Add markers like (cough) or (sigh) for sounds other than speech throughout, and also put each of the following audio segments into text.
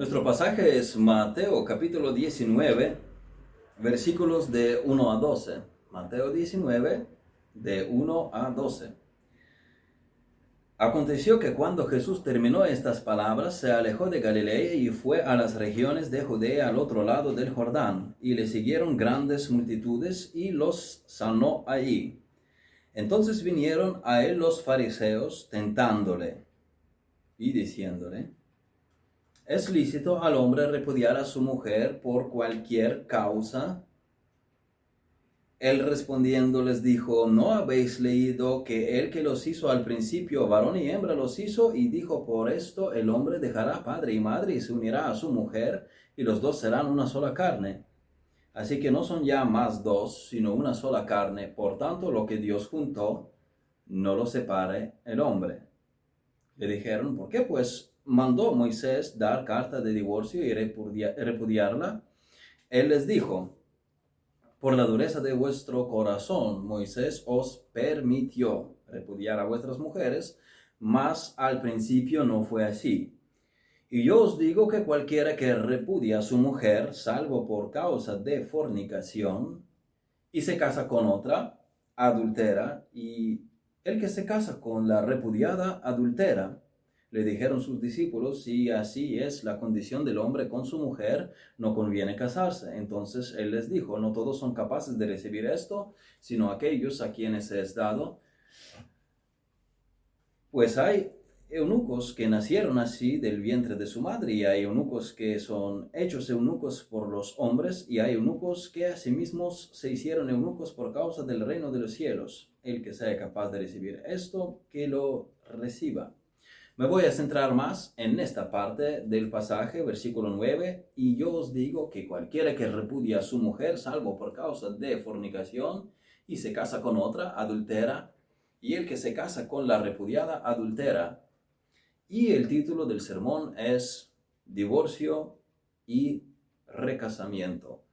Nuestro pasaje es Mateo capítulo 19, versículos de 1 a 12. Mateo 19, de 1 a 12. Aconteció que cuando Jesús terminó estas palabras, se alejó de Galilea y fue a las regiones de Judea al otro lado del Jordán, y le siguieron grandes multitudes y los sanó allí. Entonces vinieron a él los fariseos tentándole y diciéndole, ¿Es lícito al hombre repudiar a su mujer por cualquier causa? Él respondiendo les dijo, ¿no habéis leído que el que los hizo al principio, varón y hembra los hizo? Y dijo, por esto el hombre dejará padre y madre y se unirá a su mujer, y los dos serán una sola carne. Así que no son ya más dos, sino una sola carne. Por tanto, lo que Dios juntó, no lo separe el hombre. Le dijeron, ¿por qué pues mandó Moisés dar carta de divorcio y repudiarla, él les dijo, por la dureza de vuestro corazón, Moisés os permitió repudiar a vuestras mujeres, mas al principio no fue así. Y yo os digo que cualquiera que repudia a su mujer, salvo por causa de fornicación, y se casa con otra, adultera, y el que se casa con la repudiada, adultera. Le dijeron sus discípulos, si así es la condición del hombre con su mujer, no conviene casarse. Entonces él les dijo, no todos son capaces de recibir esto, sino aquellos a quienes es dado. Pues hay eunucos que nacieron así del vientre de su madre, y hay eunucos que son hechos eunucos por los hombres, y hay eunucos que asimismo se hicieron eunucos por causa del reino de los cielos. El que sea capaz de recibir esto, que lo reciba. Me voy a centrar más en esta parte del pasaje, versículo 9, y yo os digo que cualquiera que repudia a su mujer, salvo por causa de fornicación, y se casa con otra, adultera, y el que se casa con la repudiada, adultera. Y el título del sermón es Divorcio y recasamiento.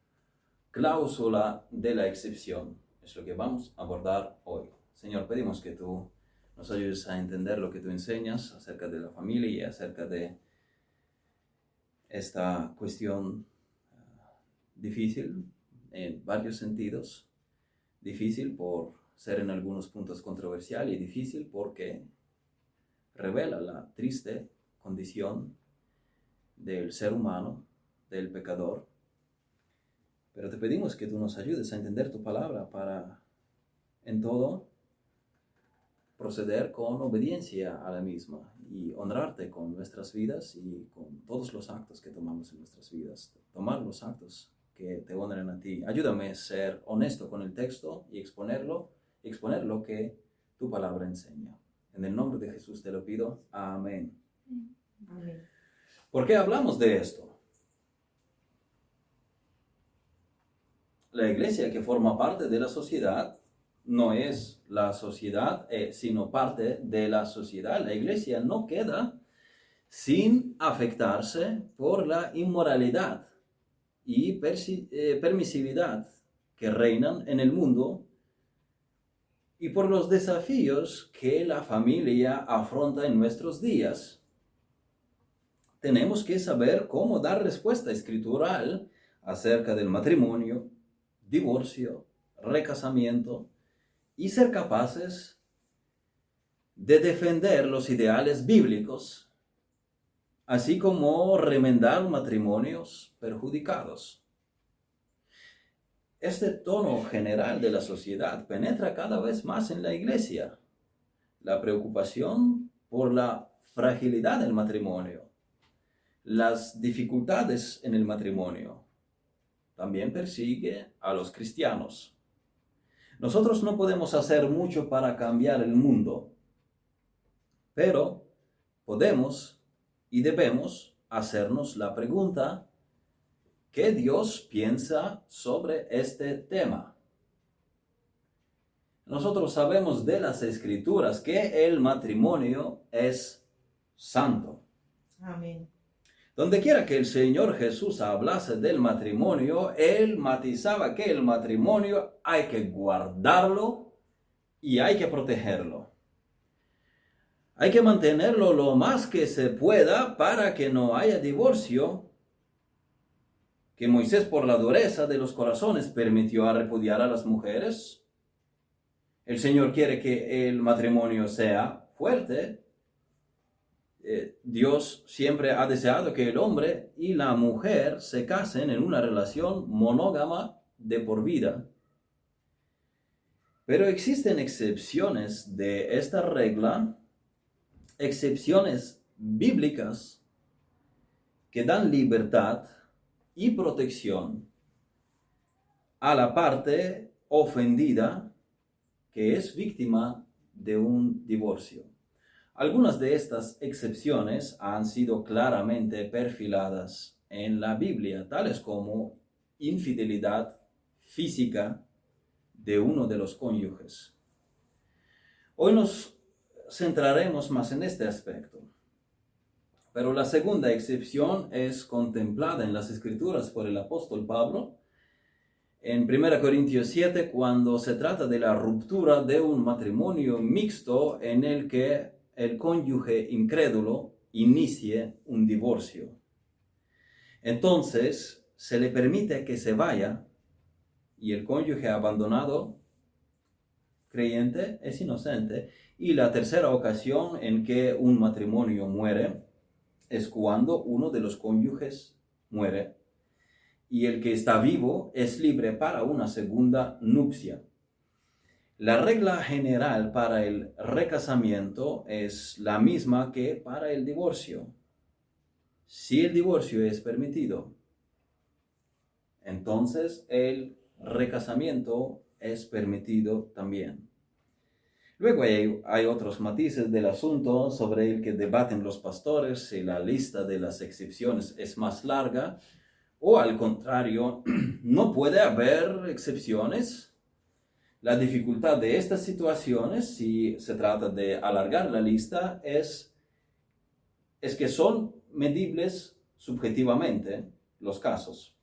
Cláusula de la excepción. Es lo que vamos a abordar hoy. Señor, pedimos que tú nos ayudes a entender lo que tú enseñas acerca de la familia y acerca de esta cuestión ah, difícil en varios sentidos. Difícil por ser en algunos puntos controversial y difícil porque revela la triste condición del ser humano, del pecador. Pero te pedimos que tú nos ayudes a entender tu palabra para en todo proceder con obediencia a la misma y honrarte con nuestras vidas y con todos los actos que tomamos en nuestras vidas. Tomar los actos que te honren a ti. Ayúdame a ser honesto con el texto y exponerlo, exponer lo que tu palabra enseña. En el nombre de Jesús te lo pido. Amén. Amén. ¿Por qué hablamos de esto? La iglesia que forma parte de la sociedad no es la sociedad, eh, sino parte de la sociedad. La iglesia no queda sin afectarse por la inmoralidad y eh, permisividad que reinan en el mundo y por los desafíos que la familia afronta en nuestros días. Tenemos que saber cómo dar respuesta escritural acerca del matrimonio, divorcio, recasamiento, y ser capaces de defender los ideales bíblicos, así como remendar matrimonios perjudicados. Este tono general de la sociedad penetra cada vez más en la iglesia. La preocupación por la fragilidad del matrimonio, las dificultades en el matrimonio, también persigue a los cristianos. Nosotros no podemos hacer mucho para cambiar el mundo, pero podemos y debemos hacernos la pregunta, ¿qué Dios piensa sobre este tema? Nosotros sabemos de las escrituras que el matrimonio es santo. Amén. Donde quiera que el Señor Jesús hablase del matrimonio, Él matizaba que el matrimonio hay que guardarlo y hay que protegerlo. Hay que mantenerlo lo más que se pueda para que no haya divorcio, que Moisés por la dureza de los corazones permitió a repudiar a las mujeres. El Señor quiere que el matrimonio sea fuerte. Eh, Dios siempre ha deseado que el hombre y la mujer se casen en una relación monógama de por vida. Pero existen excepciones de esta regla, excepciones bíblicas que dan libertad y protección a la parte ofendida que es víctima de un divorcio. Algunas de estas excepciones han sido claramente perfiladas en la Biblia, tales como infidelidad física, de uno de los cónyuges. Hoy nos centraremos más en este aspecto. Pero la segunda excepción es contemplada en las escrituras por el apóstol Pablo en 1 Corintios 7 cuando se trata de la ruptura de un matrimonio mixto en el que el cónyuge incrédulo inicie un divorcio. Entonces se le permite que se vaya y el cónyuge abandonado creyente es inocente. Y la tercera ocasión en que un matrimonio muere es cuando uno de los cónyuges muere y el que está vivo es libre para una segunda nupcia. La regla general para el recasamiento es la misma que para el divorcio. Si el divorcio es permitido, entonces el recasamiento es permitido también. Luego hay, otros matices del asunto sobre el que debaten los pastores si la lista de las excepciones es más larga o al contrario, (clears throat) no puede haber excepciones. La dificultad de estas situaciones, si se trata de alargar la lista, es, es que son medibles subjetivamente los casos.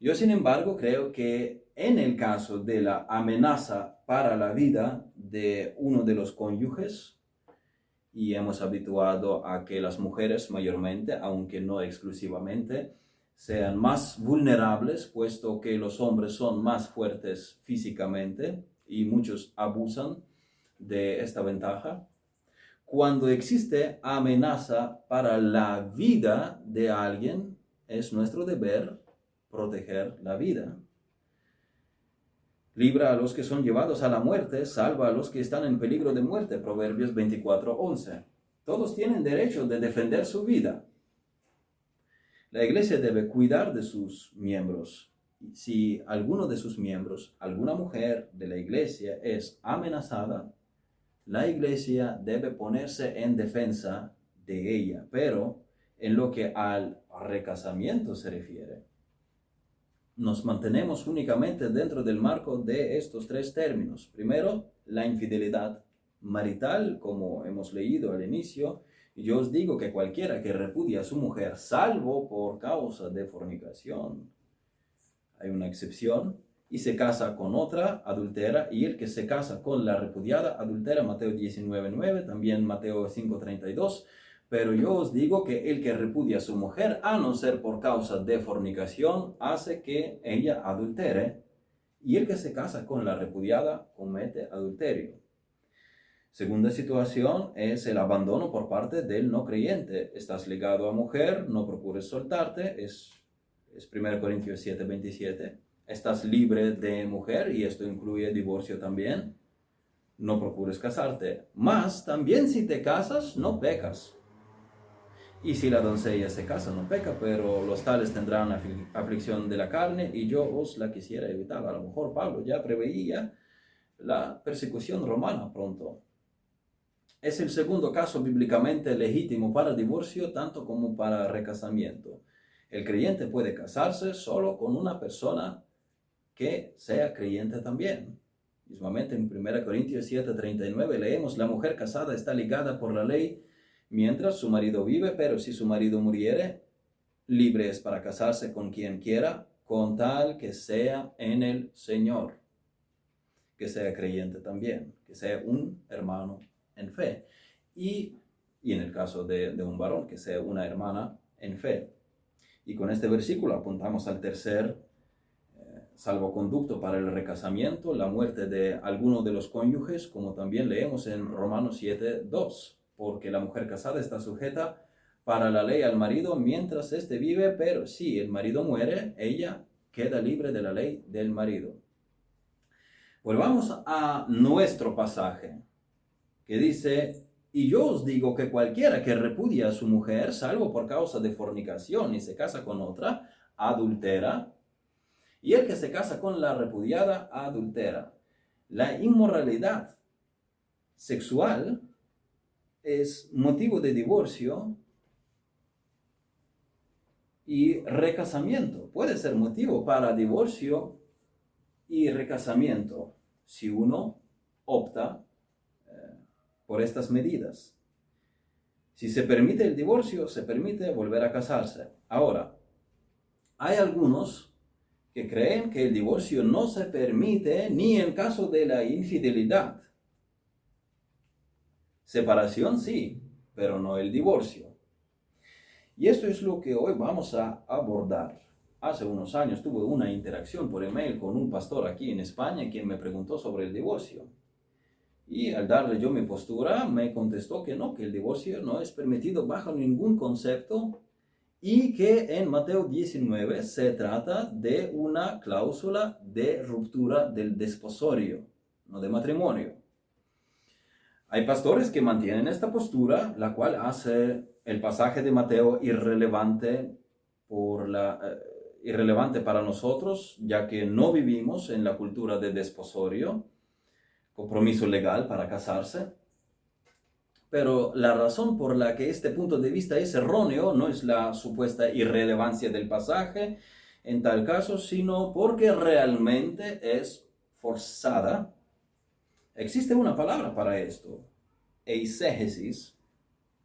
Yo, sin embargo, creo que en el caso de la amenaza para la vida de uno de los cónyuges, y hemos habituado a que las mujeres mayormente, aunque no exclusivamente, sean más vulnerables, puesto que los hombres son más fuertes físicamente y muchos abusan de esta ventaja. Cuando existe amenaza para la vida de alguien, es nuestro deber proteger la vida. Libra a los que son llevados a la muerte, salva a los que están en peligro de muerte. Proverbios 24:11. Todos tienen derecho de defender su vida. La iglesia debe cuidar de sus miembros. Si alguno de sus miembros, alguna mujer de la iglesia es amenazada, la iglesia debe ponerse en defensa de ella. Pero en lo que al recasamiento se refiere, nos mantenemos únicamente dentro del marco de estos tres términos. Primero, la infidelidad marital, como hemos leído al inicio. Yo os digo que cualquiera que repudia a su mujer, salvo por causa de fornicación, hay una excepción, y se casa con otra, adultera, y el que se casa con la repudiada, adultera, Mateo 19.9, también Mateo 5.32, pero yo os digo que el que repudia a su mujer, a no ser por causa de fornicación, hace que ella adultere, y el que se casa con la repudiada comete adulterio. Segunda situación es el abandono por parte del no creyente. Estás ligado a mujer, no procures soltarte, es, es 1 Corintios 7, 27. Estás libre de mujer y esto incluye divorcio también. No procures casarte. Más, también si te casas, no pecas. Y si la doncella se casa, no peca, pero los tales tendrán aflicción de la carne y yo os la quisiera evitar. A lo mejor Pablo ya preveía la persecución romana pronto. Es el segundo caso bíblicamente legítimo para divorcio, tanto como para recasamiento. El creyente puede casarse solo con una persona que sea creyente también. Mismamente en 1 Corintios 7:39 leemos, la mujer casada está ligada por la ley mientras su marido vive, pero si su marido muriere, libre es para casarse con quien quiera, con tal que sea en el Señor, que sea creyente también, que sea un hermano en fe. y, y en el caso de, un varón, que sea una hermana en fe. Y con este versículo apuntamos al tercer eh, salvoconducto para el recasamiento, la muerte de alguno de los cónyuges, como también leemos en Romanos 7, 2, porque la mujer casada está sujeta para la ley al marido mientras éste vive, pero si el marido muere, ella queda libre de la ley del marido. Volvamos a nuestro pasaje, que dice, y yo os digo que cualquiera que repudia a su mujer, salvo por causa de fornicación y se casa con otra, adultera, y el que se casa con la repudiada, adultera. La inmoralidad sexual es motivo de divorcio y recasamiento. Puede ser motivo para divorcio y recasamiento si uno opta por estas medidas. Si se permite el divorcio, se permite volver a casarse. Ahora, hay algunos que creen que el divorcio no se permite ni en caso de la infidelidad. Separación sí, pero no el divorcio. Y esto es lo que hoy vamos a abordar. Hace unos años tuve una interacción por email con un pastor aquí en España quien me preguntó sobre el divorcio. Y al darle yo mi postura, me contestó que no, que el divorcio no es permitido bajo ningún concepto y que en Mateo 19 se trata de una cláusula de ruptura del desposorio, no de matrimonio. Hay pastores que mantienen esta postura, la cual hace el pasaje de Mateo irrelevante, por la, eh, irrelevante para nosotros, ya que no vivimos en la cultura de desposorio compromiso legal para casarse. Pero la razón por la que este punto de vista es erróneo no es la supuesta irrelevancia del pasaje en tal caso, sino porque realmente es forzada. Existe una palabra para esto, eisegesis,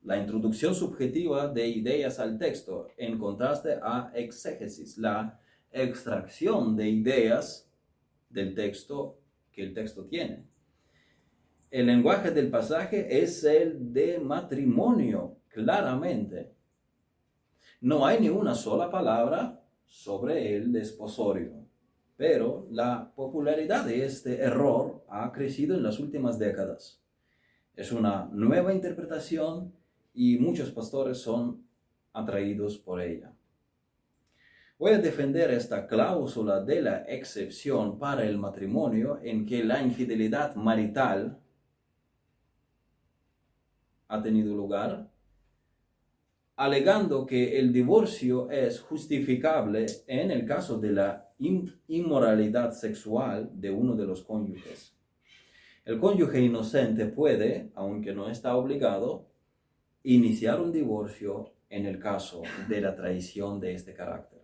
la introducción subjetiva de ideas al texto, en contraste a exégesis, la extracción de ideas del texto que el texto tiene el lenguaje del pasaje es el de matrimonio, claramente. No hay ni una sola palabra sobre el desposorio, pero la popularidad de este error ha crecido en las últimas décadas. Es una nueva interpretación y muchos pastores son atraídos por ella. Voy a defender esta cláusula de la excepción para el matrimonio en que la infidelidad marital ha tenido lugar, alegando que el divorcio es justificable en el caso de la inmoralidad sexual de uno de los cónyuges. El cónyuge inocente puede, aunque no está obligado, iniciar un divorcio en el caso de la traición de este carácter,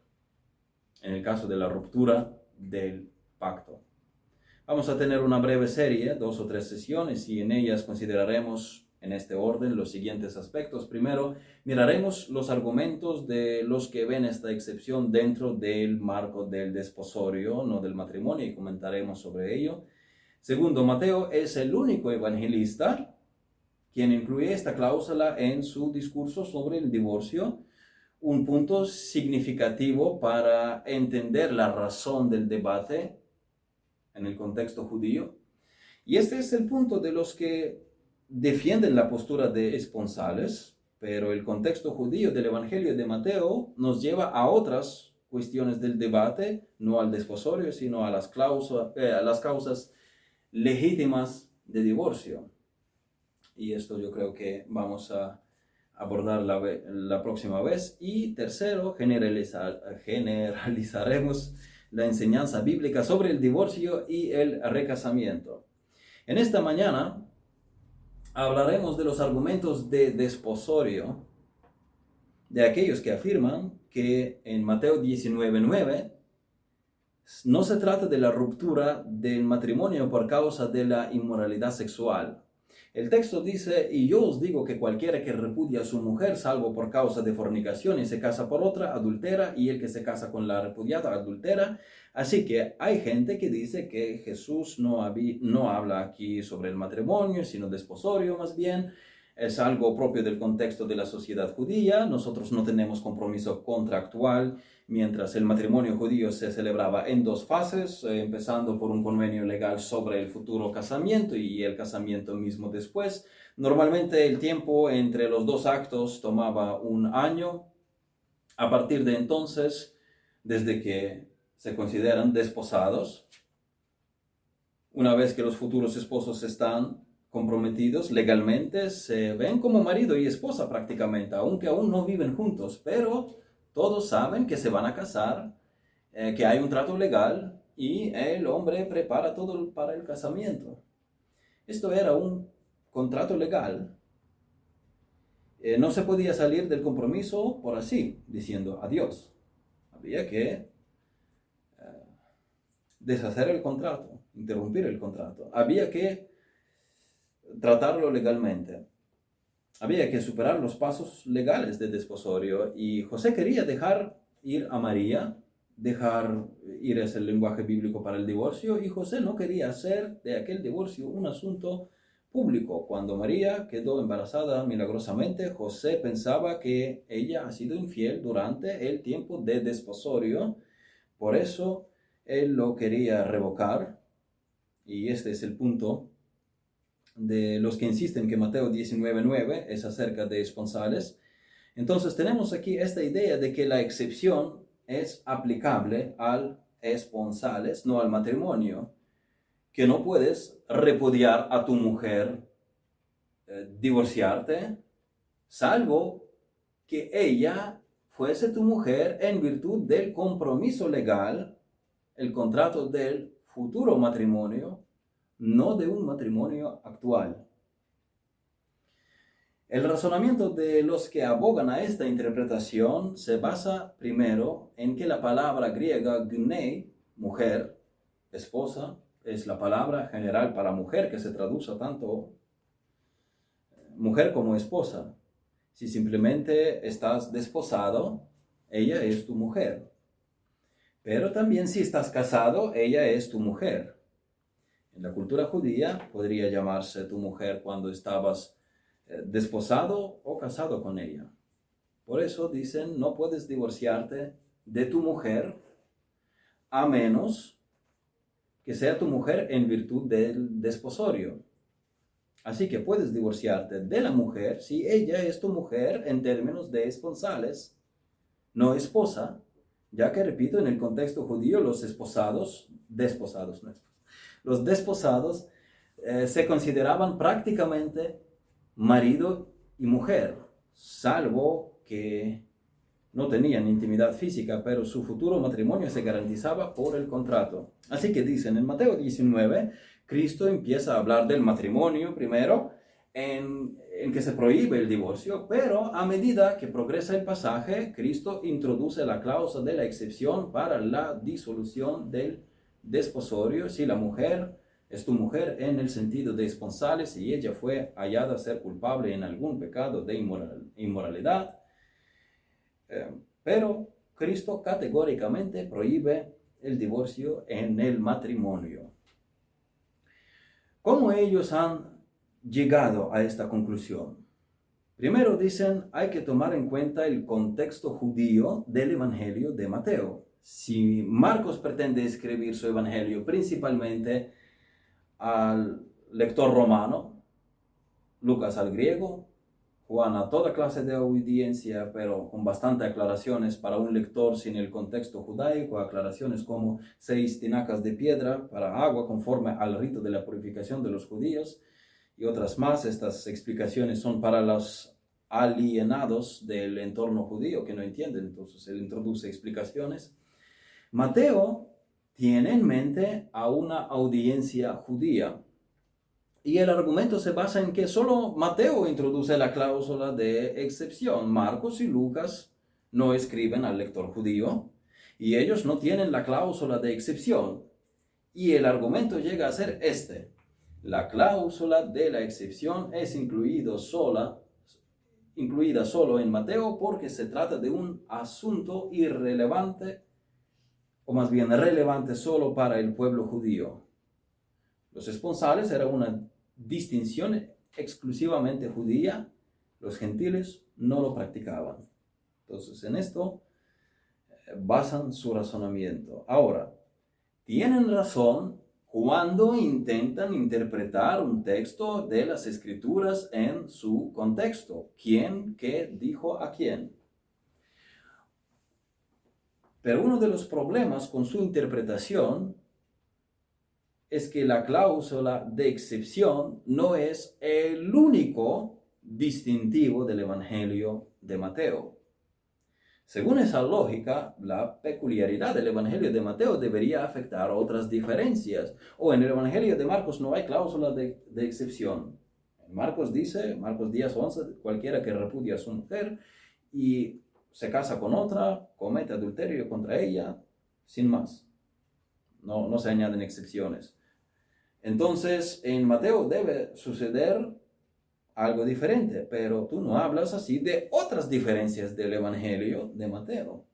en el caso de la ruptura del pacto. Vamos a tener una breve serie, dos o tres sesiones, y en ellas consideraremos en este orden los siguientes aspectos. Primero, miraremos los argumentos de los que ven esta excepción dentro del marco del desposorio, no del matrimonio, y comentaremos sobre ello. Segundo, Mateo es el único evangelista quien incluye esta cláusula en su discurso sobre el divorcio, un punto significativo para entender la razón del debate en el contexto judío. Y este es el punto de los que defienden la postura de esponsales, pero el contexto judío del Evangelio de Mateo nos lleva a otras cuestiones del debate, no al desposorio, sino a las, eh, causas legítimas de divorcio. Y esto yo creo que vamos a abordar la, próxima vez. Y tercero, generalizar, generalizaremos la enseñanza bíblica sobre el divorcio y el recasamiento. En esta mañana hablaremos de los argumentos de desposorio de aquellos que afirman que en Mateo 19:9 no se trata de la ruptura del matrimonio por causa de la inmoralidad sexual, el texto dice, y yo os digo que cualquiera que repudia a su mujer, salvo por causa de fornicación y se casa por otra, adultera, y el que se casa con la repudiada, adultera. Así que hay gente que dice que Jesús no, habla aquí sobre el matrimonio, sino desposorio más bien. es algo propio del contexto de la sociedad judía. Nosotros no tenemos compromiso contractual, mientras el matrimonio judío se celebraba en dos fases, eh, empezando por un convenio legal sobre el futuro casamiento y el casamiento mismo después. Normalmente el tiempo entre los dos actos tomaba un año. A partir de entonces, desde que se consideran desposados, una vez que los futuros esposos están comprometidos legalmente, se ven como marido y esposa prácticamente, aunque aún no viven juntos, pero todos saben que se van a casar, eh, que hay un trato legal y el hombre prepara todo para el casamiento. Esto era un contrato legal. Eh, no se podía salir del compromiso por así, diciendo adiós. Había que deshacer el contrato, interrumpir el contrato. Había que tratarlo legalmente. Había que superar los pasos legales de desposorio y José quería dejar ir a María, dejar ir ese lenguaje bíblico para el divorcio y José no quería hacer de aquel divorcio un asunto público. Cuando María quedó embarazada milagrosamente, José pensaba que ella ha sido infiel durante el tiempo de desposorio, por eso él lo quería revocar y este es el punto de los que insisten que Mateo 19.9 es acerca de esponsales. Entonces tenemos aquí esta idea de que la excepción es aplicable al esponsales, no al matrimonio, que no puedes repudiar a tu mujer, eh, divorciarte, salvo que ella fuese tu mujer en virtud del compromiso legal, el contrato del futuro matrimonio, no de un matrimonio actual. El razonamiento de los que abogan a esta interpretación se basa primero en que la palabra griega gnei, mujer, esposa, es la palabra general para mujer que se traduce tanto eh, mujer como esposa. Si simplemente estás desposado, ella es tu mujer. Pero también si estás casado, ella es tu mujer. En la cultura judía podría llamarse tu mujer cuando estabas eh, desposado o casado con ella. Por eso dicen, no puedes divorciarte de tu mujer a menos que sea tu mujer en virtud del desposorio. Así que puedes divorciarte de la mujer si ella es tu mujer en términos de esponsales, no esposa, ya que repito, en el contexto judío los esposados, desposados, los desposados eh, se consideraban prácticamente marido y mujer, salvo que no tenían intimidad física, pero su futuro matrimonio se garantizaba por el contrato. Así que dicen en Mateo 19, Cristo empieza a hablar del matrimonio primero, en, en, que se prohíbe el divorcio, pero a medida que progresa el pasaje, Cristo introduce la cláusula de la excepción para la disolución del desposorio si la mujer es tu mujer en el sentido de esponsales y ella fue hallada ser culpable en algún pecado de inmoralidad. Eh, pero Cristo categóricamente prohíbe el divorcio en el matrimonio. ¿Cómo ellos han llegado a esta conclusión? Primero dicen, hay que tomar en cuenta el contexto judío del Evangelio de Mateo si Marcos pretende escribir su evangelio principalmente al lector romano, Lucas al griego, Juan a toda clase de audiencia, pero con bastante aclaraciones para un lector sin el contexto judaico, aclaraciones como seis tinacas de piedra para agua conforme al rito de la purificación de los judíos y otras más. Estas explicaciones son para los alienados del entorno judío que no entienden, entonces él introduce explicaciones. Mateo tiene en mente a una audiencia judía. Y el argumento se basa en que solo Mateo introduce la cláusula de excepción. Marcos y Lucas no escriben al lector judío y ellos no tienen la cláusula de excepción. Y el argumento llega a ser este. La cláusula de la excepción es incluido sola, incluida solo en Mateo porque se trata de un asunto irrelevante o más bien relevante solo para el pueblo judío. Los esponsales era una distinción exclusivamente judía, los gentiles no lo practicaban. Entonces, en esto eh, basan su razonamiento. Ahora, tienen razón cuando intentan interpretar un texto de las escrituras en su contexto. ¿Quién qué dijo a quién? Pero uno de los problemas con su interpretación es que la cláusula de excepción no es el único distintivo del Evangelio de Mateo. Según esa lógica, la peculiaridad del Evangelio de Mateo debería afectar otras diferencias. O en el Evangelio de Marcos no hay cláusula de, excepción. Marcos dice, Marcos 10, 11, cualquiera que repudia a su mujer y se casa con otra, comete adulterio contra ella, sin más. No, no se añaden excepciones. Entonces, en Mateo debe suceder algo diferente, pero tú no hablas así de otras diferencias del Evangelio de Mateo,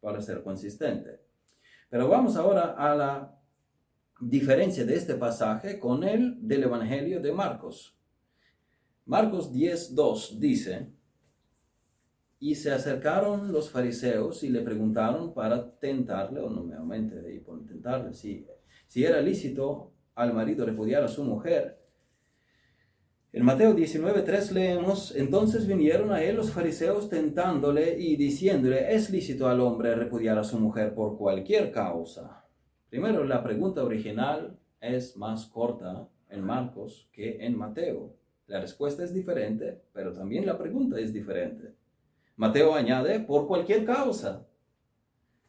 para ser consistente. Pero vamos ahora a la diferencia de este pasaje con el del Evangelio de Marcos. Marcos 10.2 dice, y se acercaron los fariseos y le preguntaron para tentarle, o nuevamente de por tentarle, si, si era lícito al marido repudiar a su mujer. En Mateo 19.3 leemos, entonces vinieron a él los fariseos tentándole y diciéndole, es lícito al hombre repudiar a su mujer por cualquier causa. Primero, la pregunta original es más corta en Marcos que en Mateo. La respuesta es diferente, pero también la pregunta es diferente. Mateo añade, por cualquier causa.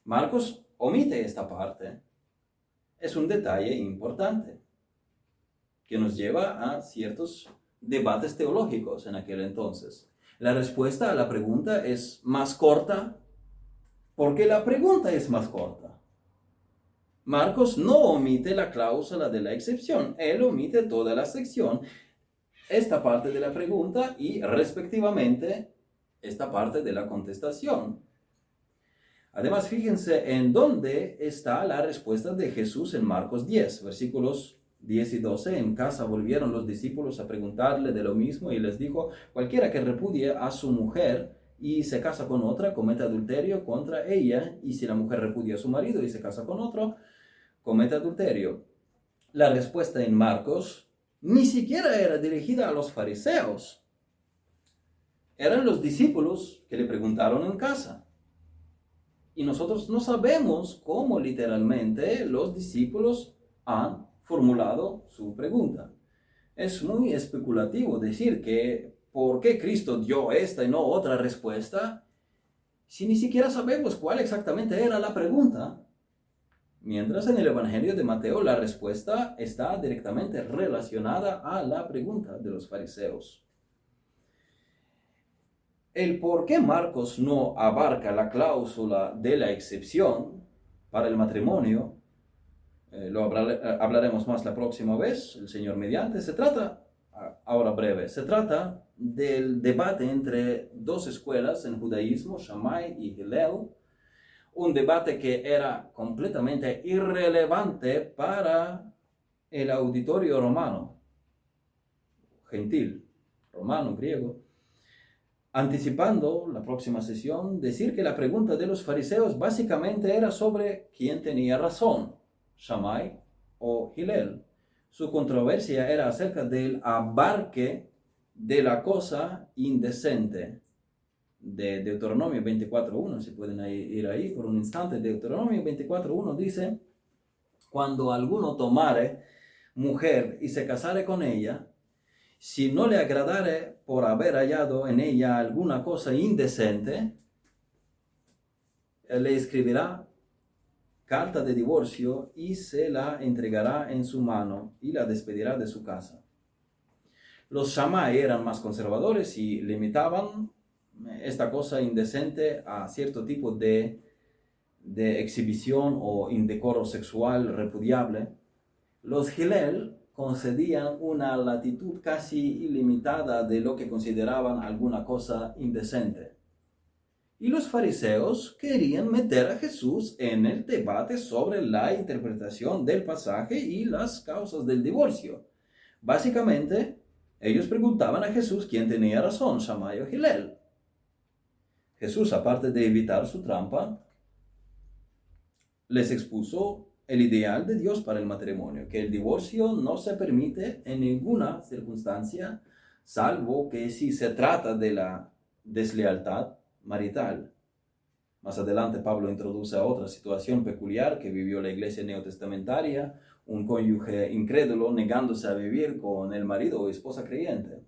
Marcos omite esta parte. Es un detalle importante que nos lleva a ciertos debates teológicos en aquel entonces. La respuesta a la pregunta es más corta porque la pregunta es más corta. Marcos no omite la cláusula de la excepción, él omite toda la sección, esta parte de la pregunta y respectivamente esta parte de la contestación. Además, fíjense en dónde está la respuesta de Jesús en Marcos 10, versículos 10 y 12, en casa volvieron los discípulos a preguntarle de lo mismo y les dijo, cualquiera que repudie a su mujer y se casa con otra, comete adulterio contra ella, y si la mujer repudia a su marido y se casa con otro, comete adulterio. La respuesta en Marcos ni siquiera era dirigida a los fariseos, eran los discípulos que le preguntaron en casa. Y nosotros no sabemos cómo literalmente los discípulos han formulado su pregunta. Es muy especulativo decir que por qué Cristo dio esta y no otra respuesta si ni siquiera sabemos cuál exactamente era la pregunta. Mientras en el Evangelio de Mateo la respuesta está directamente relacionada a la pregunta de los fariseos. El por qué Marcos no abarca la cláusula de la excepción para el matrimonio eh, lo eh, hablaremos más la próxima vez, el Señor mediante. Se trata, ahora breve, se trata del debate entre dos escuelas en judaísmo, Shammai y Hillel, un debate que era completamente irrelevante para el auditorio romano, gentil, romano, griego, anticipando la próxima sesión, decir que la pregunta de los fariseos básicamente era sobre quién tenía razón Shammai o Hillel. Su controversia era acerca del abarque de la cosa indecente. De Deuteronomio 24.1, si pueden ir ahí por un instante, Deuteronomio 24.1 dice, cuando alguno tomare mujer y se casare con ella, si no le agradare por haber hallado en ella alguna cosa indecente, le escribirá carta de divorcio y se la entregará en su mano y la despedirá de su casa. Los Shammai eran más conservadores y limitaban esta cosa indecente a cierto tipo de, de exhibición o indecoro sexual repudiable. Los Hillel concedían una latitud casi ilimitada de lo que consideraban alguna cosa indecente. Y los fariseos querían meter a Jesús en el debate sobre la interpretación del pasaje y las causas del divorcio. Básicamente, Ellos preguntaban a Jesús quién tenía razón, Shammai o Gilel. Jesús, aparte de evitar su trampa, les expuso el ideal de Dios para el matrimonio, que el divorcio no se permite en ninguna circunstancia, salvo que si se trata de la deslealtad marital. Más adelante Pablo introduce a otra situación peculiar que vivió la iglesia neotestamentaria, un cónyuge incrédulo negándose a vivir con el marido o esposa creyente.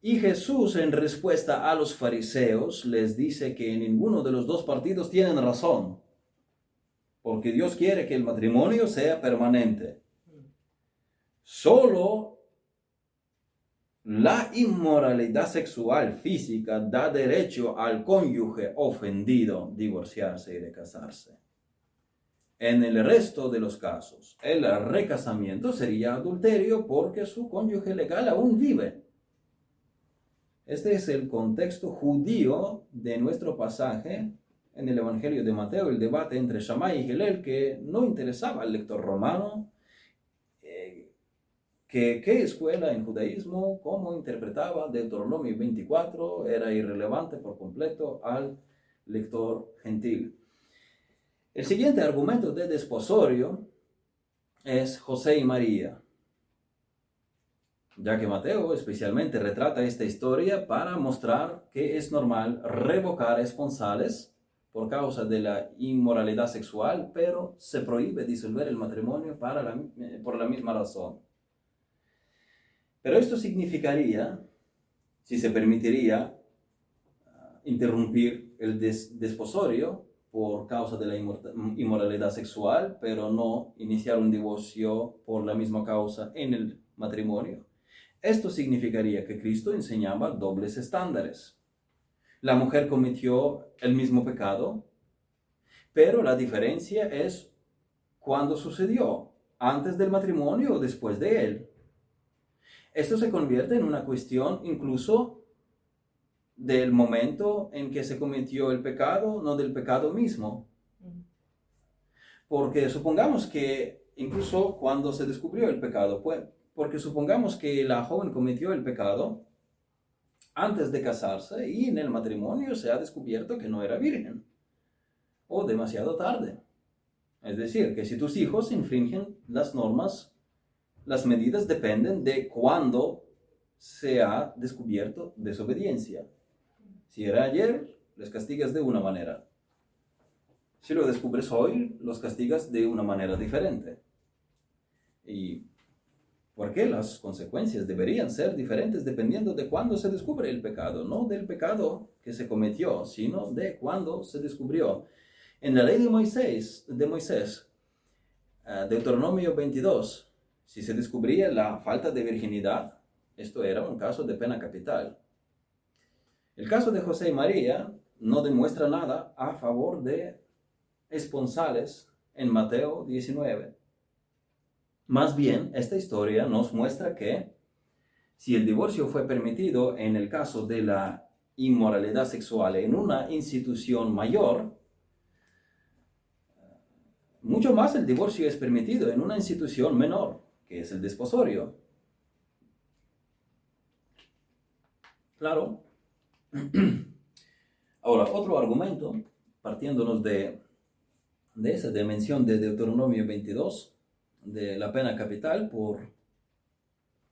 Y Jesús en respuesta a los fariseos les dice que ninguno de los dos partidos tienen razón, porque Dios quiere que el matrimonio sea permanente. Solo la inmoralidad sexual física da derecho al cónyuge ofendido divorciarse y de casarse. En el resto de los casos, el recasamiento sería adulterio porque su cónyuge legal aún vive. Este es el contexto judío de nuestro pasaje en el Evangelio de Mateo, el debate entre Shammai y Gelel que no interesaba al lector romano que qué escuela en judaísmo, cómo interpretaba Deuteronomio 24, era irrelevante por completo al lector gentil. El siguiente argumento de desposorio es José y María, ya que Mateo especialmente retrata esta historia para mostrar que es normal revocar esponsales por causa de la inmoralidad sexual, pero se prohíbe disolver el matrimonio para eh, por la misma razón. Pero esto significaría, si se permitiría, ah, interrumpir el desposorio por causa de la inmoralidad sexual, pero no iniciar un divorcio por la misma causa en el matrimonio. Esto significaría que Cristo enseñaba dobles estándares. La mujer cometió el mismo pecado, pero la diferencia es cuándo sucedió, antes del matrimonio o después de él. Esto se convierte en una cuestión incluso del momento en que se cometió el pecado, no del pecado mismo. Porque supongamos que incluso cuando se descubrió el pecado, pues, porque supongamos que la joven cometió el pecado antes de casarse y en el matrimonio se ha descubierto que no era virgen o demasiado tarde. Es decir, que si tus hijos infringen las normas las medidas dependen de cuándo se ha descubierto desobediencia. Si era ayer, les castigas de una manera. Si lo descubres hoy, los castigas de una manera diferente. ¿Y por qué las consecuencias deberían ser diferentes dependiendo de cuándo se descubre el pecado? No del pecado que se cometió, sino de cuándo se descubrió. En la ley de Moisés, de Moisés, eh, Deuteronomio 22, si se descubría la falta de virginidad, esto era un caso de pena capital. El caso de José y María no demuestra nada a favor de esponsales en Mateo 19. Más bien, esta historia nos muestra que si el divorcio fue permitido en el caso de la inmoralidad sexual en una institución mayor, mucho más el divorcio es permitido en una institución menor que es el desposorio. Claro. (clears throat) Ahora, otro argumento, partiéndonos de, de esa dimensión de Deuteronomio 22, de la pena capital por,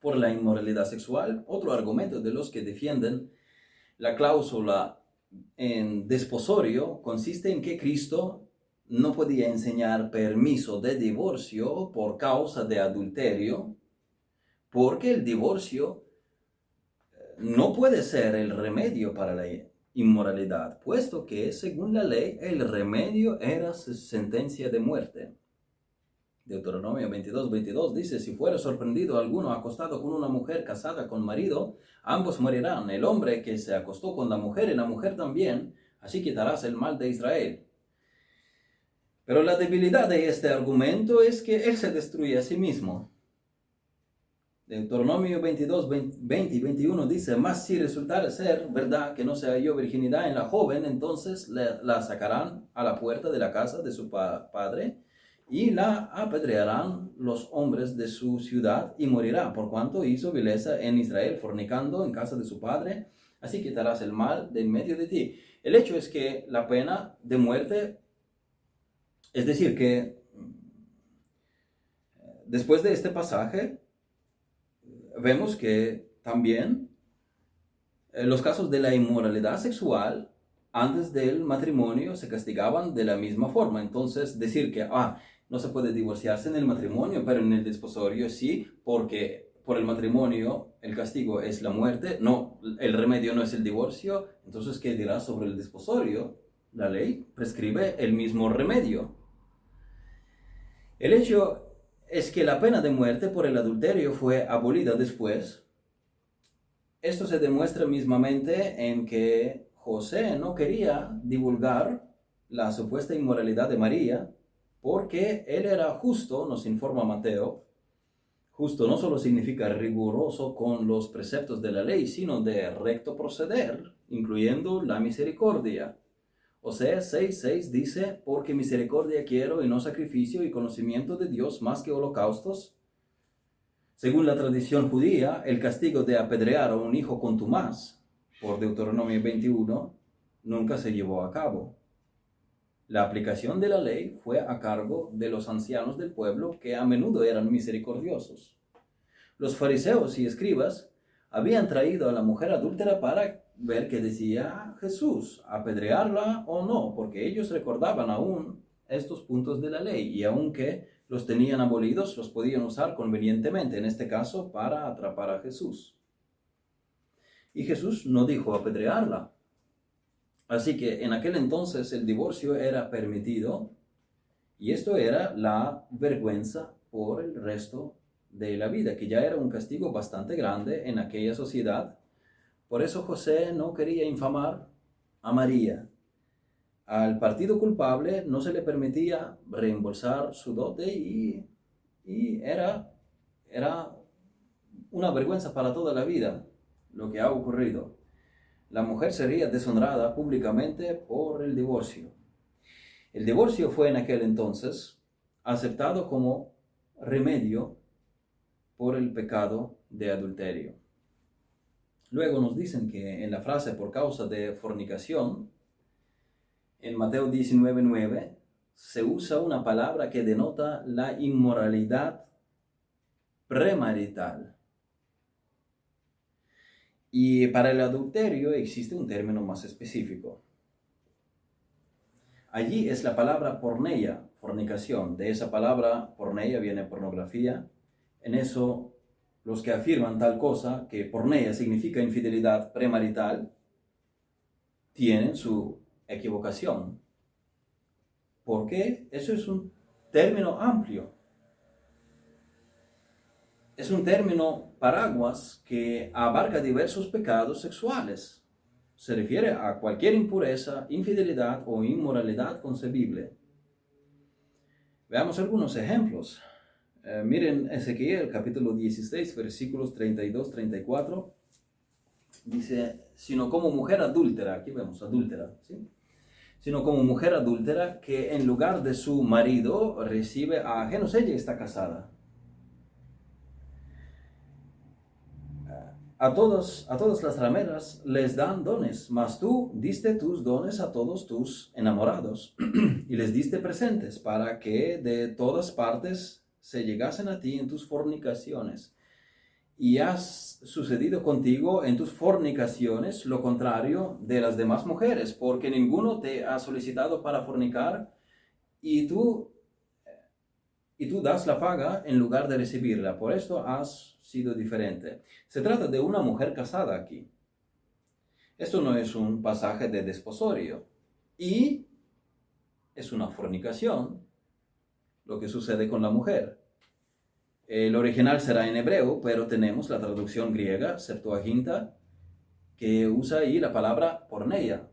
por la inmoralidad sexual, otro argumento de los que defienden la cláusula en desposorio consiste en que Cristo no podía enseñar permiso de divorcio por causa de adulterio, porque el divorcio eh, no puede ser el remedio para la inmoralidad, puesto que según la ley el remedio era sentencia de muerte. Deuteronomio 22, 22 dice, si fuera sorprendido alguno acostado con una mujer casada con marido, ambos morirán, el hombre que se acostó con la mujer y la mujer también, así quitarás el mal de Israel. Pero la debilidad de este argumento es que él se destruye a sí mismo. Deuteronomio 22, 20 y 21 dice, más si resultara ser verdad que no se halló virginidad en la joven, entonces la sacarán a la puerta de la casa de su padre y la apedrearán los hombres de su ciudad y morirá, por cuanto hizo vileza en Israel, fornicando en casa de su padre, así quitarás el mal de en medio de ti. El hecho es que la pena de muerte, es decir, que después de este pasaje, vemos que también eh, los casos de la inmoralidad sexual antes del matrimonio se castigaban de la misma forma. Entonces, decir que ah, no se puede divorciarse en el matrimonio, pero en el desposorio sí, porque por el matrimonio el castigo es la muerte, no, el remedio no es el divorcio, entonces, ¿qué dirá sobre el desposorio? La ley prescribe el mismo remedio. El hecho es que la pena de muerte por el adulterio fue abolida después. Esto se demuestra mismamente en que José no quería divulgar la supuesta inmoralidad de María porque él era justo, nos informa Mateo. Justo no solo significa riguroso con los preceptos de la ley, sino de recto proceder, incluyendo la misericordia. Oseas 6:6 dice, porque misericordia quiero y no sacrificio y conocimiento de Dios más que holocaustos. Según la tradición judía, el castigo de apedrear a un hijo contumaz, por Deuteronomio 21, nunca se llevó a cabo. La aplicación de la ley fue a cargo de los ancianos del pueblo que a menudo eran misericordiosos. Los fariseos y escribas habían traído a la mujer adúltera para ver qué decía Jesús, apedrearla o no, porque ellos recordaban aún estos puntos de la ley y aunque los tenían abolidos, los podían usar convenientemente, en este caso para atrapar a Jesús. Y Jesús no dijo apedrearla. Así que en aquel entonces el divorcio era permitido y esto era la vergüenza por el resto de la vida, que ya era un castigo bastante grande en aquella sociedad por eso José no quería infamar a María. Al partido culpable no se le permitía reembolsar su dote y, era, era una vergüenza para toda la vida lo que ha ocurrido. La mujer sería deshonrada públicamente por el divorcio. El divorcio fue en aquel entonces aceptado como remedio por el pecado de adulterio. Luego nos dicen que en la frase por causa de fornicación, en Mateo 19:9, se usa una palabra que denota la inmoralidad premarital. Y para el adulterio existe un término más específico. Allí es la palabra porneia, fornicación. De esa palabra porneia viene pornografía. En eso los que afirman tal cosa, que porneia significa infidelidad premarital, tienen su equivocación. ¿Por qué? Eso es un término amplio. Es un término paraguas que abarca diversos pecados sexuales. Se refiere a cualquier impureza, infidelidad o inmoralidad concebible. Veamos algunos ejemplos. Eh, miren Ezequiel capítulo 16, versículos 32, 34. Dice, sino como mujer adúltera, aquí vemos adúltera. Sino como mujer adúltera que en lugar de su marido recibe a ajenos, ella está casada. A, todos, a todas las rameras les dan dones, mas tú diste tus dones a todos tus enamorados (clears throat) y les diste presentes para que de todas partes se llegasen a ti en tus fornicaciones. Y has sucedido contigo en tus fornicaciones lo contrario de las demás mujeres, porque ninguno te ha solicitado para fornicar y tú y tú das la paga en lugar de recibirla. Por esto has sido diferente. Se trata de una mujer casada aquí. Esto no es un pasaje de desposorio. Y es una fornicación lo que sucede con la mujer. El original será en hebreo, pero tenemos la traducción griega, Septuaginta, que usa ahí la palabra porneia.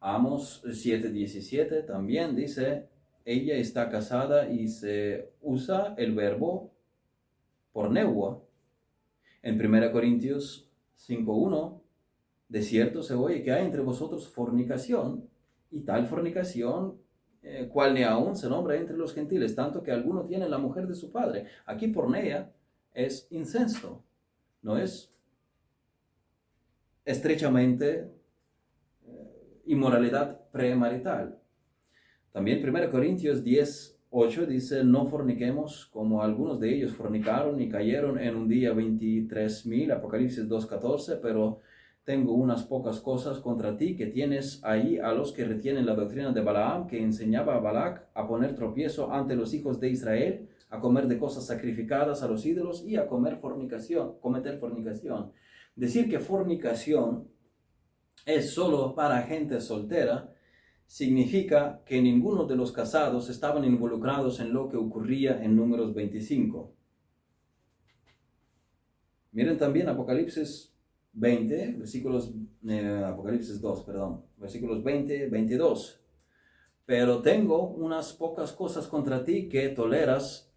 Amos 7:17 también dice, ella está casada y se usa el verbo porneua. En 1 Corintios 5:1, de cierto se oye que hay entre vosotros fornicación, y tal fornicación eh, cual ni aún se nombra entre los gentiles, tanto que alguno tiene la mujer de su padre. Aquí pornea es incesto, no es estrechamente eh, inmoralidad premarital. También 1 Corintios 10, 8 dice, no forniquemos como algunos de ellos fornicaron y cayeron en un día 23 mil, Apocalipsis 2.14, pero tengo unas pocas cosas contra ti que tienes ahí a los que retienen la doctrina de Balaam, que enseñaba a Balac a poner tropiezo ante los hijos de Israel, a comer de cosas sacrificadas a los ídolos y a comer fornicación, cometer fornicación. Decir que fornicación es solo para gente soltera significa que ninguno de los casados estaban involucrados en lo que ocurría en números 25. Miren también Apocalipsis 20, versículos, eh, Apocalipsis 2, perdón, versículos 20, 22. Pero tengo unas pocas cosas contra ti que toleras,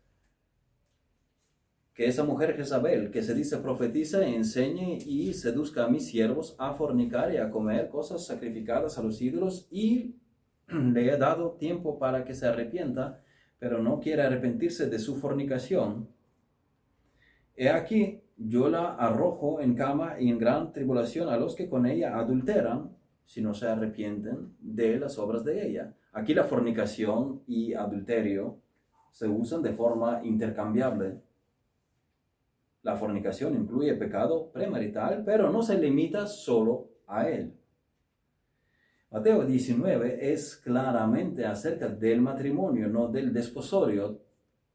que esa mujer Jezabel, que se dice profetiza, enseñe y seduzca a mis siervos a fornicar y a comer cosas sacrificadas a los ídolos, y (clears throat) le he dado tiempo para que se arrepienta, pero no quiere arrepentirse de su fornicación. He aquí, yo la arrojo en cama y en gran tribulación a los que con ella adulteran, si no se arrepienten de las obras de ella. Aquí la fornicación y adulterio se usan de forma intercambiable. La fornicación incluye pecado premarital, pero no se limita solo a él. Mateo 19 es claramente acerca del matrimonio, no del desposorio.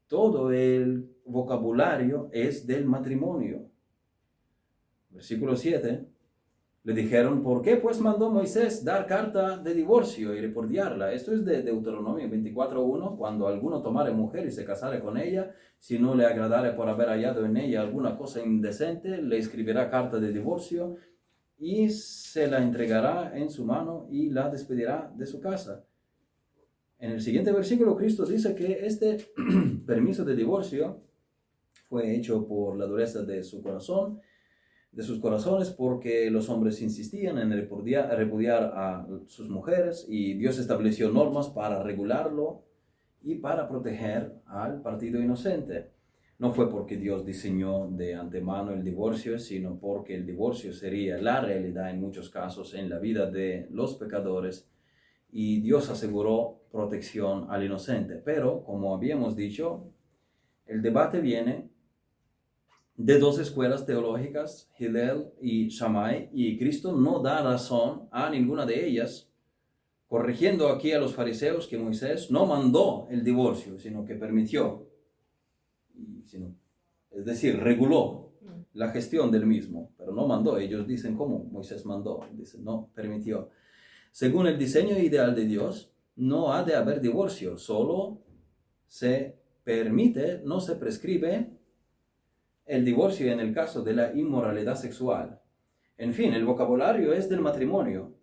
Todo el vocabulario es del matrimonio. Versículo 7. Le dijeron, ¿por qué pues mandó Moisés dar carta de divorcio y repudiarla? Esto es de Deuteronomio 24.1, cuando alguno tomare mujer y se casare con ella, si no le agradare por haber hallado en ella alguna cosa indecente, le escribirá carta de divorcio y se la entregará en su mano y la despedirá de su casa. En el siguiente versículo, Cristo dice que este (clears throat) permiso de divorcio fue hecho por la dureza de su corazón, de sus corazones, porque los hombres insistían en repudiar, repudiar a sus mujeres y Dios estableció normas para regularlo y para proteger al partido inocente. No fue porque Dios diseñó de antemano el divorcio, sino porque el divorcio sería la realidad en muchos casos en la vida de los pecadores y Dios aseguró protección al inocente. Pero, como habíamos dicho, el debate viene de dos escuelas teológicas, Hillel y Shammai, y Cristo no da razón a ninguna de ellas, corrigiendo aquí a los fariseos que Moisés no mandó el divorcio, sino que permitió, es decir, reguló la gestión del mismo, pero no mandó. Ellos dicen cómo Moisés mandó, dicen no, permitió. Según el diseño ideal de Dios, no ha de haber divorcio, solo se permite, no se prescribe el divorcio en el caso de la inmoralidad sexual. En fin, el vocabulario es del matrimonio.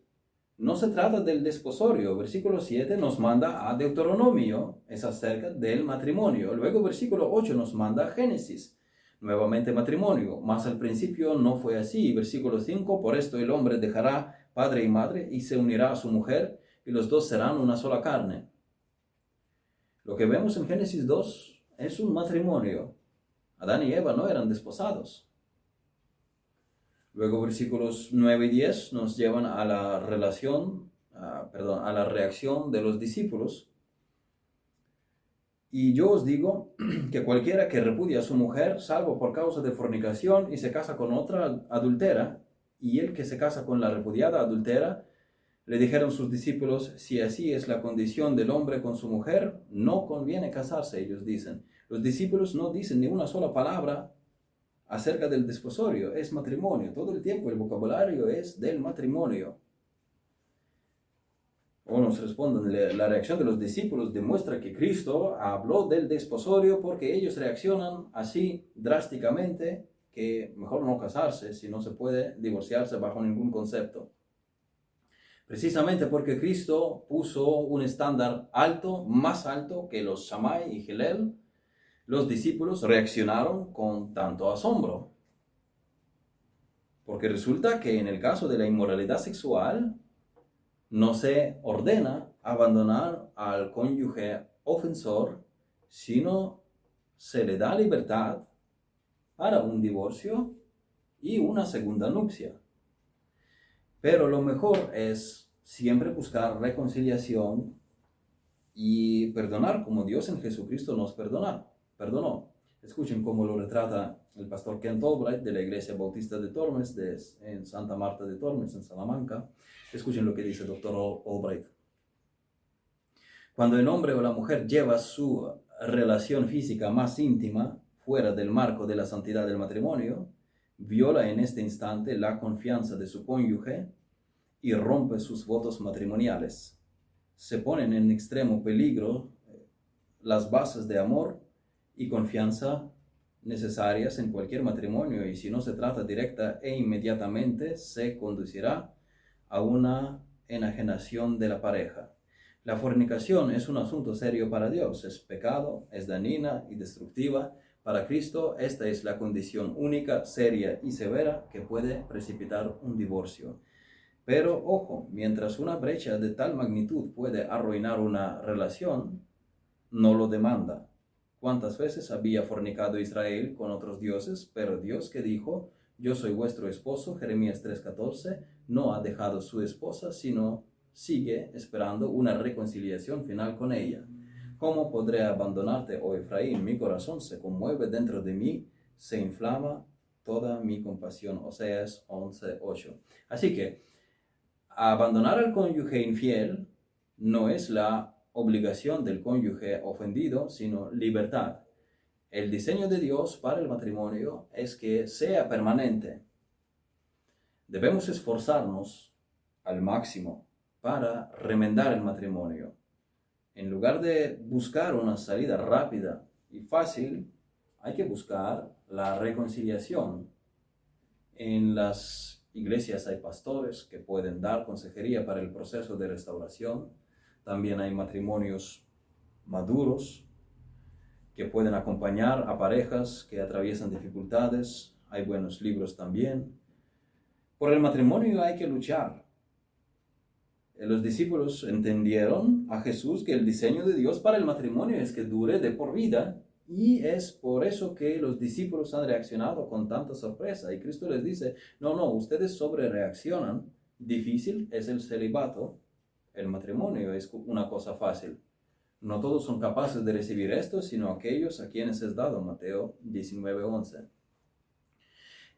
No se trata del desposorio. Versículo 7 nos manda a Deuteronomio, es acerca del matrimonio. Luego versículo 8 nos manda a Génesis, nuevamente matrimonio. Más al principio no fue así. Versículo 5, por esto el hombre dejará padre y madre y se unirá a su mujer y los dos serán una sola carne. Lo que vemos en Génesis 2 es un matrimonio. Adán y Eva no eran desposados. Luego versículos 9 y 10 nos llevan a la relación, perdón, a la reacción de los discípulos. Y yo os digo (clears throat) que cualquiera que repudia a su mujer, salvo por causa de fornicación, y se casa con otra adultera, y el que se casa con la repudiada adultera, le dijeron sus discípulos, si así es la condición del hombre con su mujer, no conviene casarse, ellos dicen. Los discípulos no dicen ni una sola palabra acerca del desposorio, es matrimonio. Todo el tiempo el vocabulario es del matrimonio. O nos responden, la reacción de los discípulos demuestra que Cristo habló del desposorio porque ellos reaccionan así drásticamente que mejor no casarse si no se puede divorciarse bajo ningún concepto. Precisamente porque Cristo puso un estándar alto, más alto que los Shammai y Hillel, los discípulos reaccionaron con tanto asombro. Porque resulta que en el caso de la inmoralidad sexual no se ordena abandonar al cónyuge ofensor, sino se le da libertad para un divorcio y una segunda nupcia. Pero lo mejor es siempre buscar reconciliación y perdonar como Dios en Jesucristo nos perdona, perdonó. Escuchen cómo lo retrata el pastor Kent Albright de la Iglesia Bautista de Tormes en Santa Marta de Tormes, en Salamanca. Escuchen lo que dice el doctor Albright. Cuando el hombre o la mujer lleva su relación física más íntima fuera del marco de la santidad del matrimonio, viola en este instante la confianza de su cónyuge y rompe sus votos matrimoniales. Se ponen en extremo peligro eh, las bases de amor y confianza necesarias en cualquier matrimonio y si no se trata directa e inmediatamente se conducirá a una enajenación de la pareja. La fornicación es un asunto serio para Dios, es pecado, es dañina y destructiva. Para Cristo esta es la condición única, seria y severa que puede precipitar un divorcio. Pero ojo, mientras una brecha de tal magnitud puede arruinar una relación, no lo demanda. ¿Cuántas veces había fornicado Israel con otros dioses? Pero Dios que dijo, yo soy vuestro esposo, Jeremías 3:14, no ha dejado su esposa, sino sigue esperando una reconciliación final con ella. ¿Cómo podré abandonarte, oh Efraín? Mi corazón se conmueve dentro de mí, se inflama toda mi compasión. Oseas 11:8. Así que abandonar al cónyuge infiel no es la obligación del cónyuge ofendido, sino libertad. El diseño de Dios para el matrimonio es que sea permanente. Debemos esforzarnos al máximo para remendar el matrimonio. En lugar de buscar una salida rápida y fácil, hay que buscar la reconciliación. En las iglesias hay pastores que pueden dar consejería para el proceso de restauración. También hay matrimonios maduros que pueden acompañar a parejas que atraviesan dificultades. Hay buenos libros también. Por el matrimonio hay que luchar. Eh, los discípulos entendieron a Jesús que el diseño de Dios para el matrimonio es que dure de por vida y es por eso que los discípulos han reaccionado con tanta sorpresa. Y Cristo les dice, no, no, ustedes sobre reaccionan. Difícil es el celibato. El matrimonio es una cosa fácil. No todos son capaces de recibir esto, sino aquellos a quienes es dado. Mateo 19:11.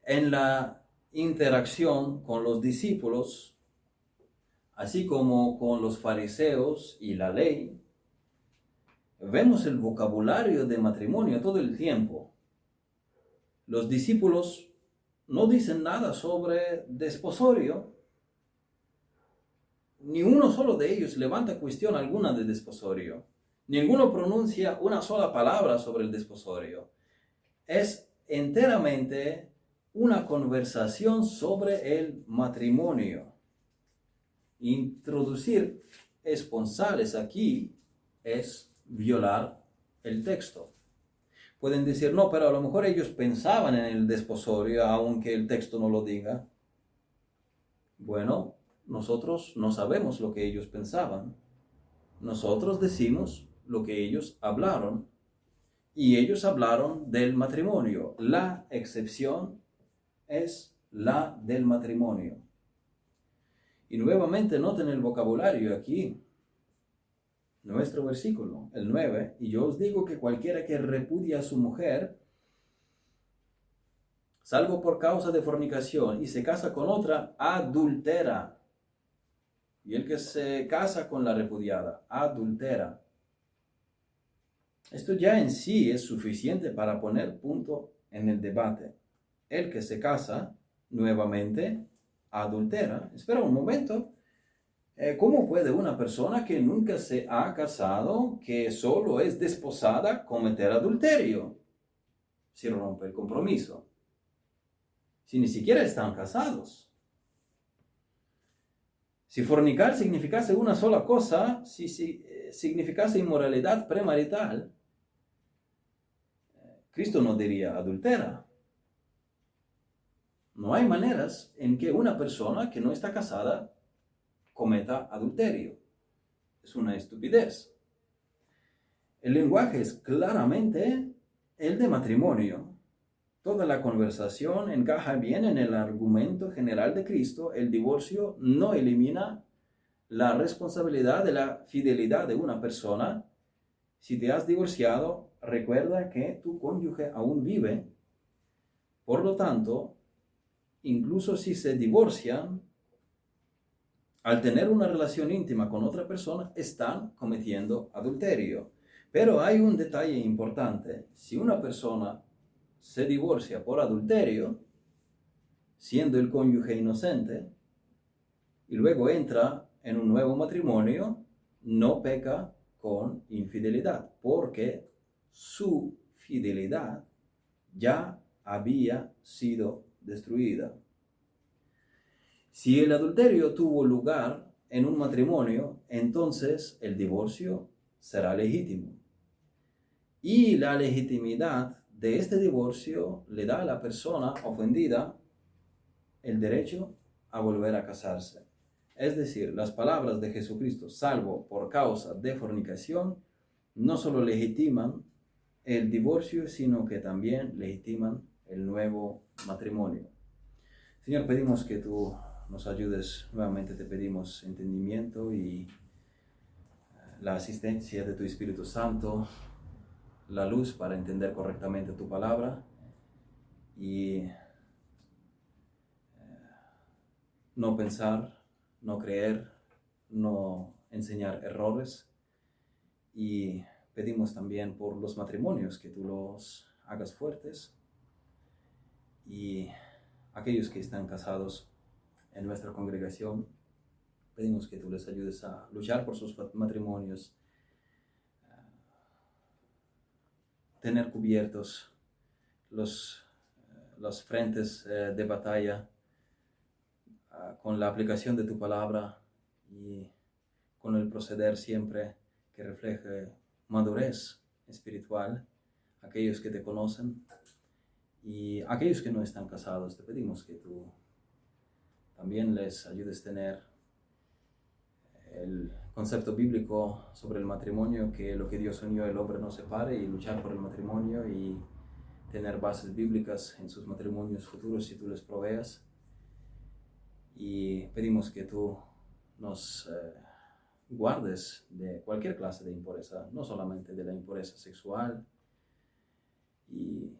En la interacción con los discípulos, así como con los fariseos y la ley, vemos el vocabulario de matrimonio todo el tiempo. Los discípulos no dicen nada sobre desposorio, ni uno solo de ellos levanta cuestión alguna de desposorio. Ninguno pronuncia una sola palabra sobre el desposorio. Es enteramente una conversación sobre el matrimonio. Introducir esponsales aquí es violar el texto. Pueden decir, no, pero a lo mejor ellos pensaban en el desposorio, aunque el texto no lo diga. Bueno, nosotros no sabemos lo que ellos pensaban. Nosotros decimos lo que ellos hablaron. Y ellos hablaron del matrimonio. La excepción es la del matrimonio. Y nuevamente noten el vocabulario aquí. Nuestro versículo, el 9. Y yo os digo que cualquiera que repudia a su mujer, salvo por causa de fornicación, y se casa con otra, adultera. Y el que se casa con la repudiada, adultera. Esto ya en sí es suficiente para poner punto en el debate. El que se casa nuevamente adultera. Espera un momento. Eh, ¿Cómo puede una persona que nunca se ha casado, que solo es desposada, cometer adulterio? Si rompe el compromiso. Si ni siquiera están casados. Si fornicar significase una sola cosa, si, eh, significase inmoralidad premarital, eh, Cristo no diría adultera. No hay maneras en que una persona que no está casada cometa adulterio. es una estupidez. El lenguaje es claramente el de matrimonio. Toda la conversación encaja bien en el argumento general de Cristo. El divorcio no elimina la responsabilidad de la fidelidad de una persona. Si te has divorciado, recuerda que tu cónyuge aún vive. Por lo tanto, incluso si se divorcian, al tener una relación íntima con otra persona, están cometiendo adulterio. Pero hay un detalle importante. Si una persona se divorcia por adulterio, siendo el cónyuge inocente, y luego entra en un nuevo matrimonio, no peca con infidelidad, porque su fidelidad ya había sido destruida. Si el adulterio tuvo lugar en un matrimonio, entonces el divorcio será legítimo. Y la legitimidad de este divorcio le da a la persona ofendida el derecho a volver a casarse. Es decir, las palabras de Jesucristo, salvo por causa de fornicación, no solo legitiman el divorcio, sino que también legitiman el nuevo matrimonio. Señor, pedimos que tú nos ayudes. Nuevamente te pedimos entendimiento y eh, la asistencia de tu Espíritu Santo, la luz para entender correctamente tu palabra y eh, no pensar, no creer, no enseñar errores. Y pedimos también por los matrimonios que tú los hagas fuertes y aquellos que están casados en nuestra congregación. Pedimos que tú les ayudes a luchar por sus matrimonios, tener cubiertos los, los frentes eh, de batalla ah, con la aplicación de tu palabra y con el proceder siempre que refleje madurez espiritual, aquellos que te conocen y aquellos que no están casados, te pedimos que tú también les ayudes a tener el concepto bíblico sobre el matrimonio, que lo que Dios unió el hombre no separe y luchar por el matrimonio y tener bases bíblicas en sus matrimonios futuros si tú les proveas. Y pedimos que tú nos eh, guardes de cualquier clase de impureza, no solamente de la impureza sexual y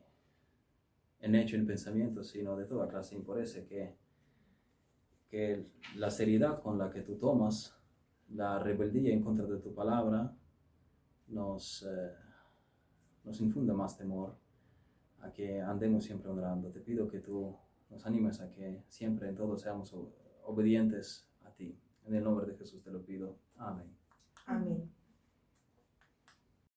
en hecho en pensamiento, sino de toda clase de impureza que que la seriedad con la que tú tomas la rebeldía en contra de tu palabra nos, eh, nos infunda más temor a que andemos siempre honrando. Te pido que tú nos animes a que siempre en todo seamos obedientes a ti. En el nombre de Jesús te lo pido. Amén. Amén.